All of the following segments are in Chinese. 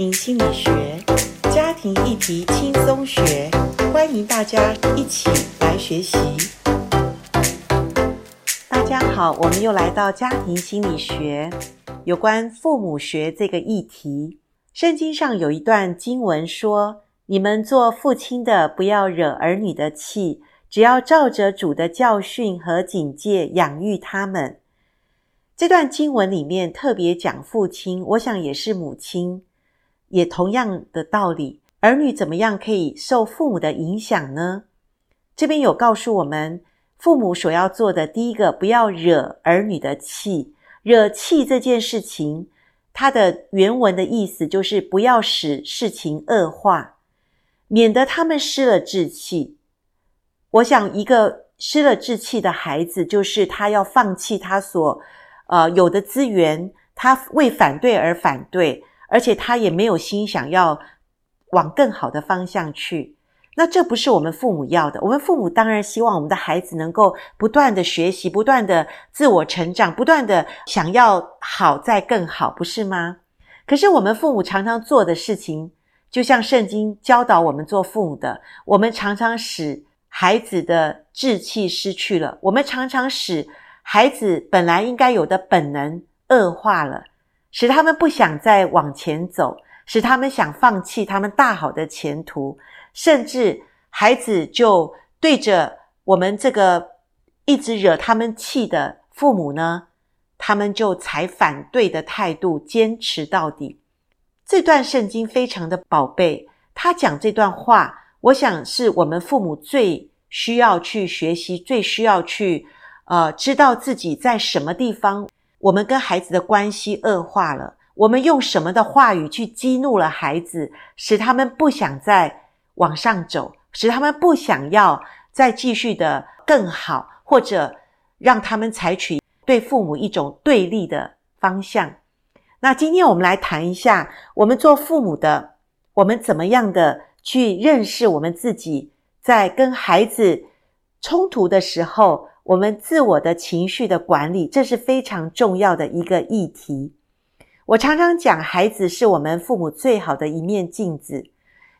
庭心理学，家庭议题轻松学，欢迎大家一起来学习。大家好，我们又来到家庭心理学，有关父母学这个议题。圣经上有一段经文说：“你们做父亲的，不要惹儿女的气，只要照着主的教训和警戒养育他们。”这段经文里面特别讲父亲，我想也是母亲，也同样的道理。儿女怎么样可以受父母的影响呢？这边有告诉我们，父母所要做的第一个，不要惹儿女的气。惹气这件事情，它的原文的意思就是不要使事情恶化，免得他们失了志气。我想，一个失了志气的孩子，就是他要放弃他所。呃，有的资源，他为反对而反对，而且他也没有心想要往更好的方向去。那这不是我们父母要的。我们父母当然希望我们的孩子能够不断的学习，不断的自我成长，不断的想要好再更好，不是吗？可是我们父母常常做的事情，就像圣经教导我们做父母的，我们常常使孩子的志气失去了，我们常常使。孩子本来应该有的本能恶化了，使他们不想再往前走，使他们想放弃他们大好的前途，甚至孩子就对着我们这个一直惹他们气的父母呢，他们就采反对的态度，坚持到底。这段圣经非常的宝贝，他讲这段话，我想是我们父母最需要去学习，最需要去。呃，知道自己在什么地方，我们跟孩子的关系恶化了。我们用什么的话语去激怒了孩子，使他们不想再往上走，使他们不想要再继续的更好，或者让他们采取对父母一种对立的方向。那今天我们来谈一下，我们做父母的，我们怎么样的去认识我们自己，在跟孩子冲突的时候。我们自我的情绪的管理，这是非常重要的一个议题。我常常讲，孩子是我们父母最好的一面镜子。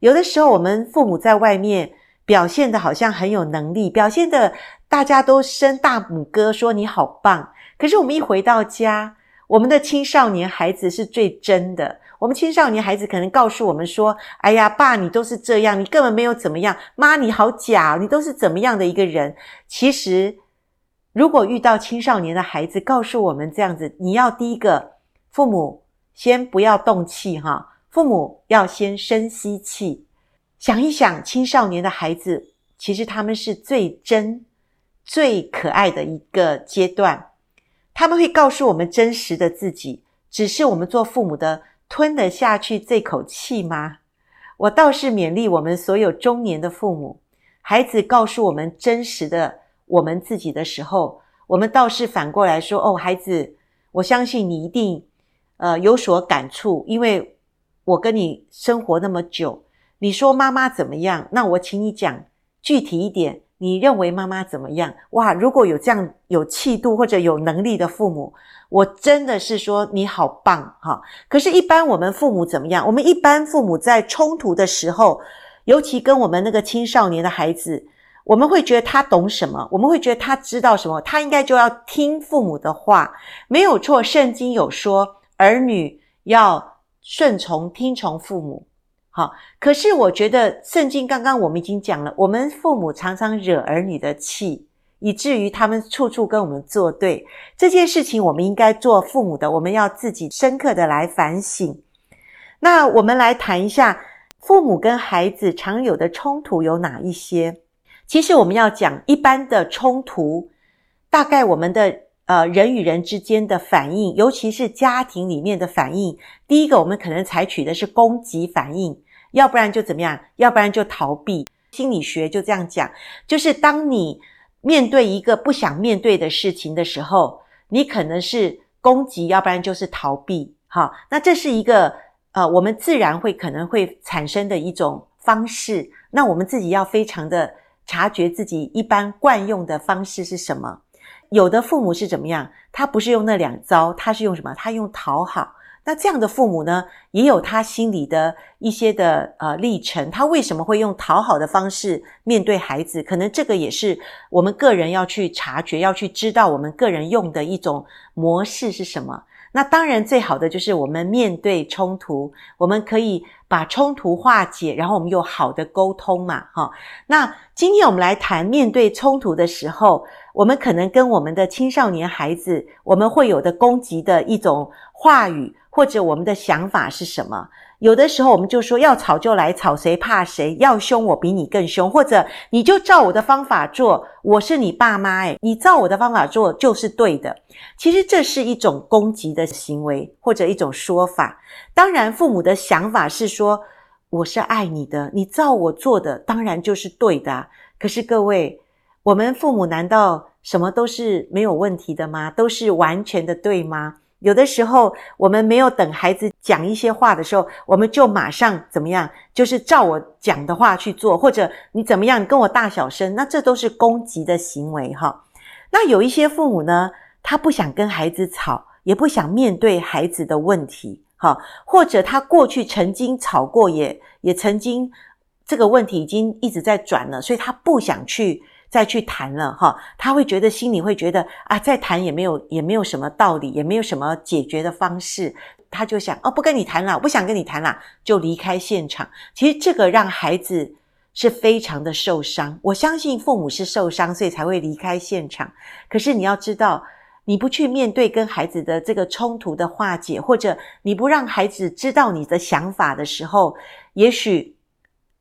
有的时候，我们父母在外面表现得好像很有能力，表现得大家都伸大拇哥说你好棒。可是我们一回到家，我们的青少年孩子是最真的。我们青少年孩子可能告诉我们说：“哎呀，爸，你都是这样，你根本没有怎么样。妈，你好假，你都是怎么样的一个人。”其实。如果遇到青少年的孩子告诉我们这样子，你要第一个父母先不要动气哈，父母要先深吸气，想一想青少年的孩子，其实他们是最真、最可爱的一个阶段，他们会告诉我们真实的自己，只是我们做父母的吞得下去这口气吗？我倒是勉励我们所有中年的父母，孩子告诉我们真实的。我们自己的时候，我们倒是反过来说：“哦，孩子，我相信你一定，呃，有所感触，因为我跟你生活那么久。你说妈妈怎么样？那我请你讲具体一点，你认为妈妈怎么样？哇，如果有这样有气度或者有能力的父母，我真的是说你好棒哈。可是，一般我们父母怎么样？我们一般父母在冲突的时候，尤其跟我们那个青少年的孩子。我们会觉得他懂什么？我们会觉得他知道什么？他应该就要听父母的话，没有错。圣经有说，儿女要顺从、听从父母。好，可是我觉得圣经刚刚我们已经讲了，我们父母常常惹儿女的气，以至于他们处处跟我们作对。这件事情，我们应该做父母的，我们要自己深刻的来反省。那我们来谈一下，父母跟孩子常有的冲突有哪一些？其实我们要讲一般的冲突，大概我们的呃人与人之间的反应，尤其是家庭里面的反应，第一个我们可能采取的是攻击反应，要不然就怎么样，要不然就逃避。心理学就这样讲，就是当你面对一个不想面对的事情的时候，你可能是攻击，要不然就是逃避。好，那这是一个呃我们自然会可能会产生的一种方式。那我们自己要非常的。察觉自己一般惯用的方式是什么？有的父母是怎么样？他不是用那两招，他是用什么？他用讨好。那这样的父母呢，也有他心里的一些的呃历程。他为什么会用讨好的方式面对孩子？可能这个也是我们个人要去察觉、要去知道我们个人用的一种模式是什么。那当然，最好的就是我们面对冲突，我们可以把冲突化解，然后我们有好的沟通嘛，哈。那今天我们来谈面对冲突的时候，我们可能跟我们的青少年孩子，我们会有的攻击的一种话语，或者我们的想法是什么？有的时候我们就说要吵就来吵，谁怕谁？要凶我比你更凶，或者你就照我的方法做，我是你爸妈诶，你照我的方法做就是对的。其实这是一种攻击的行为，或者一种说法。当然，父母的想法是说我是爱你的，你照我做的当然就是对的。可是各位，我们父母难道什么都是没有问题的吗？都是完全的对吗？有的时候，我们没有等孩子讲一些话的时候，我们就马上怎么样？就是照我讲的话去做，或者你怎么样？跟我大小声，那这都是攻击的行为哈。那有一些父母呢，他不想跟孩子吵，也不想面对孩子的问题，哈，或者他过去曾经吵过，也也曾经这个问题已经一直在转了，所以他不想去。再去谈了哈，他会觉得心里会觉得啊，再谈也没有也没有什么道理，也没有什么解决的方式，他就想哦，不跟你谈了，不想跟你谈了，就离开现场。其实这个让孩子是非常的受伤，我相信父母是受伤，所以才会离开现场。可是你要知道，你不去面对跟孩子的这个冲突的化解，或者你不让孩子知道你的想法的时候，也许。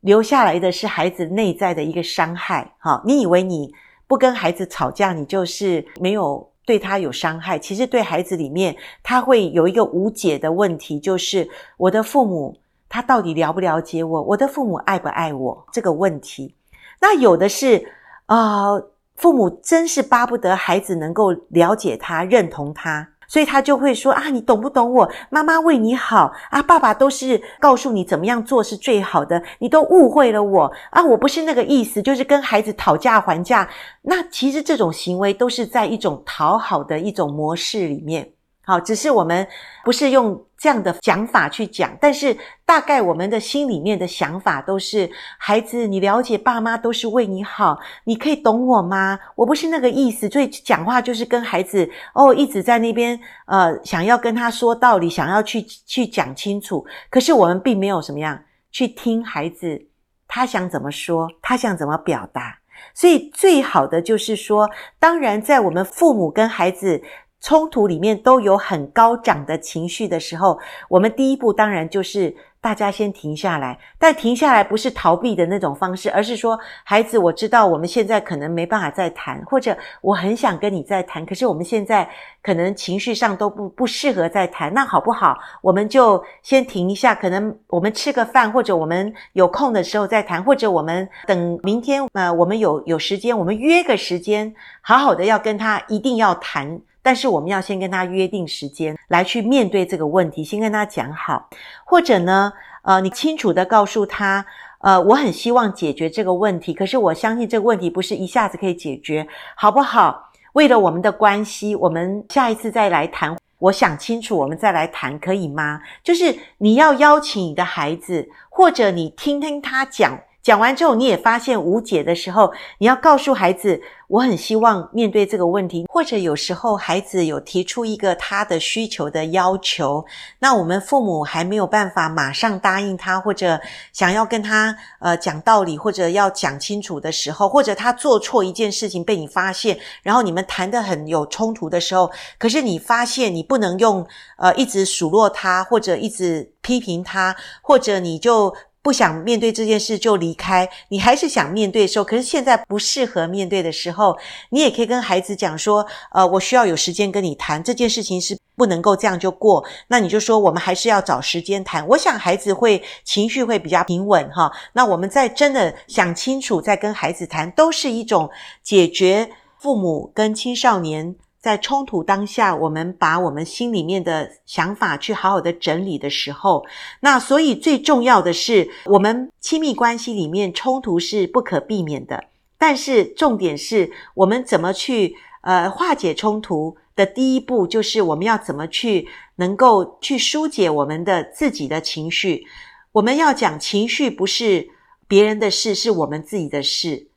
留下来的是孩子内在的一个伤害，哈！你以为你不跟孩子吵架，你就是没有对他有伤害。其实对孩子里面，他会有一个无解的问题，就是我的父母他到底了不了解我？我的父母爱不爱我？这个问题。那有的是啊，父母真是巴不得孩子能够了解他、认同他。所以他就会说啊，你懂不懂我？妈妈为你好啊，爸爸都是告诉你怎么样做是最好的，你都误会了我啊，我不是那个意思，就是跟孩子讨价还价。那其实这种行为都是在一种讨好的一种模式里面。好，只是我们不是用这样的讲法去讲，但是大概我们的心里面的想法都是：孩子，你了解爸妈都是为你好，你可以懂我吗？我不是那个意思，所以讲话就是跟孩子哦，一直在那边呃，想要跟他说道理，想要去去讲清楚。可是我们并没有什么样去听孩子，他想怎么说，他想怎么表达。所以最好的就是说，当然在我们父母跟孩子。冲突里面都有很高涨的情绪的时候，我们第一步当然就是大家先停下来。但停下来不是逃避的那种方式，而是说：孩子，我知道我们现在可能没办法再谈，或者我很想跟你再谈，可是我们现在可能情绪上都不不适合再谈。那好不好？我们就先停一下，可能我们吃个饭，或者我们有空的时候再谈，或者我们等明天，呃，我们有有时间，我们约个时间，好好的要跟他一定要谈。但是我们要先跟他约定时间来去面对这个问题，先跟他讲好，或者呢，呃，你清楚地告诉他，呃，我很希望解决这个问题，可是我相信这个问题不是一下子可以解决，好不好？为了我们的关系，我们下一次再来谈。我想清楚，我们再来谈，可以吗？就是你要邀请你的孩子，或者你听听他讲。讲完之后，你也发现无解的时候，你要告诉孩子，我很希望面对这个问题。或者有时候孩子有提出一个他的需求的要求，那我们父母还没有办法马上答应他，或者想要跟他呃讲道理，或者要讲清楚的时候，或者他做错一件事情被你发现，然后你们谈得很有冲突的时候，可是你发现你不能用呃一直数落他，或者一直批评他，或者你就。不想面对这件事就离开，你还是想面对的时候，可是现在不适合面对的时候，你也可以跟孩子讲说，呃，我需要有时间跟你谈这件事情是不能够这样就过，那你就说我们还是要找时间谈。我想孩子会情绪会比较平稳哈。那我们在真的想清楚再跟孩子谈，都是一种解决父母跟青少年。在冲突当下，我们把我们心里面的想法去好好的整理的时候，那所以最重要的是，我们亲密关系里面冲突是不可避免的，但是重点是我们怎么去呃化解冲突，的第一步就是我们要怎么去能够去疏解我们的自己的情绪。我们要讲情绪不是别人的事，是我们自己的事。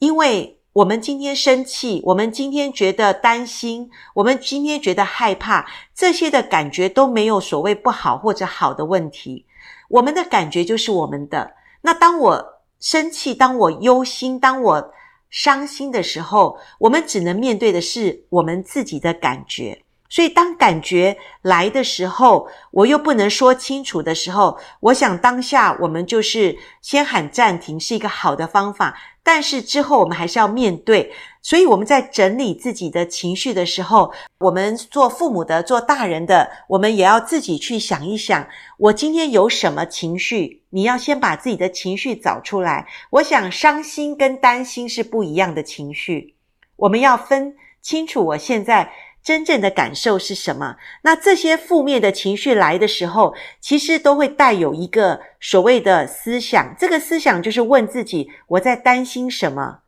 因为我们今天生气，我们今天觉得担心，我们今天觉得害怕，这些的感觉都没有所谓不好或者好的问题。我们的感觉就是我们的。那当我生气，当我忧心，当我伤心的时候，我们只能面对的是我们自己的感觉。所以，当感觉来的时候，我又不能说清楚的时候，我想当下我们就是先喊暂停，是一个好的方法。但是之后我们还是要面对。所以我们在整理自己的情绪的时候，我们做父母的、做大人的，我们也要自己去想一想：我今天有什么情绪？你要先把自己的情绪找出来。我想，伤心跟担心是不一样的情绪，我们要分清楚。我现在。真正的感受是什么？那这些负面的情绪来的时候，其实都会带有一个所谓的思想。这个思想就是问自己：我在担心什么？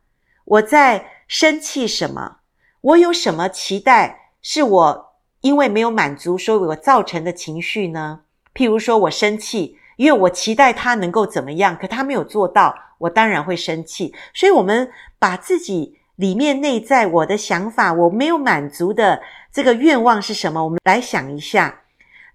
我在生气什么？我有什么期待？是我因为没有满足，所以我造成的情绪呢？譬如说我生气，因为我期待他能够怎么样，可他没有做到，我当然会生气。所以，我们把自己。里面内在我的想法，我没有满足的这个愿望是什么？我们来想一下。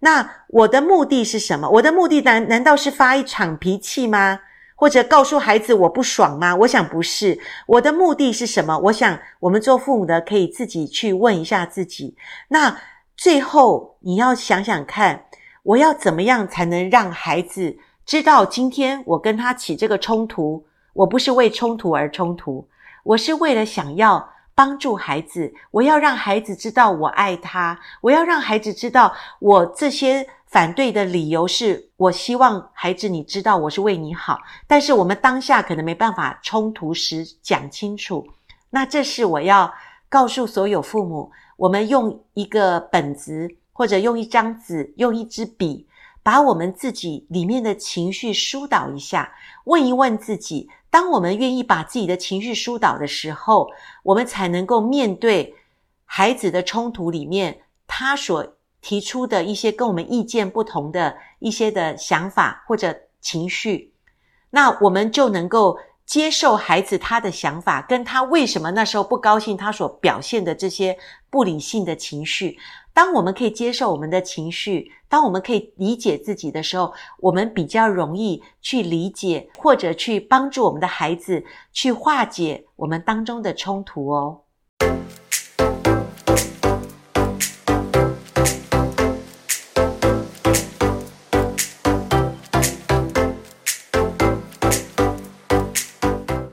那我的目的是什么？我的目的难难道是发一场脾气吗？或者告诉孩子我不爽吗？我想不是。我的目的是什么？我想我们做父母的可以自己去问一下自己。那最后你要想想看，我要怎么样才能让孩子知道，今天我跟他起这个冲突，我不是为冲突而冲突。我是为了想要帮助孩子，我要让孩子知道我爱他，我要让孩子知道我这些反对的理由是我希望孩子你知道我是为你好，但是我们当下可能没办法冲突时讲清楚。那这是我要告诉所有父母，我们用一个本子或者用一张纸，用一支笔，把我们自己里面的情绪疏导一下，问一问自己。当我们愿意把自己的情绪疏导的时候，我们才能够面对孩子的冲突里面，他所提出的一些跟我们意见不同的一些的想法或者情绪，那我们就能够接受孩子他的想法，跟他为什么那时候不高兴，他所表现的这些不理性的情绪。当我们可以接受我们的情绪，当我们可以理解自己的时候，我们比较容易去理解或者去帮助我们的孩子去化解我们当中的冲突哦。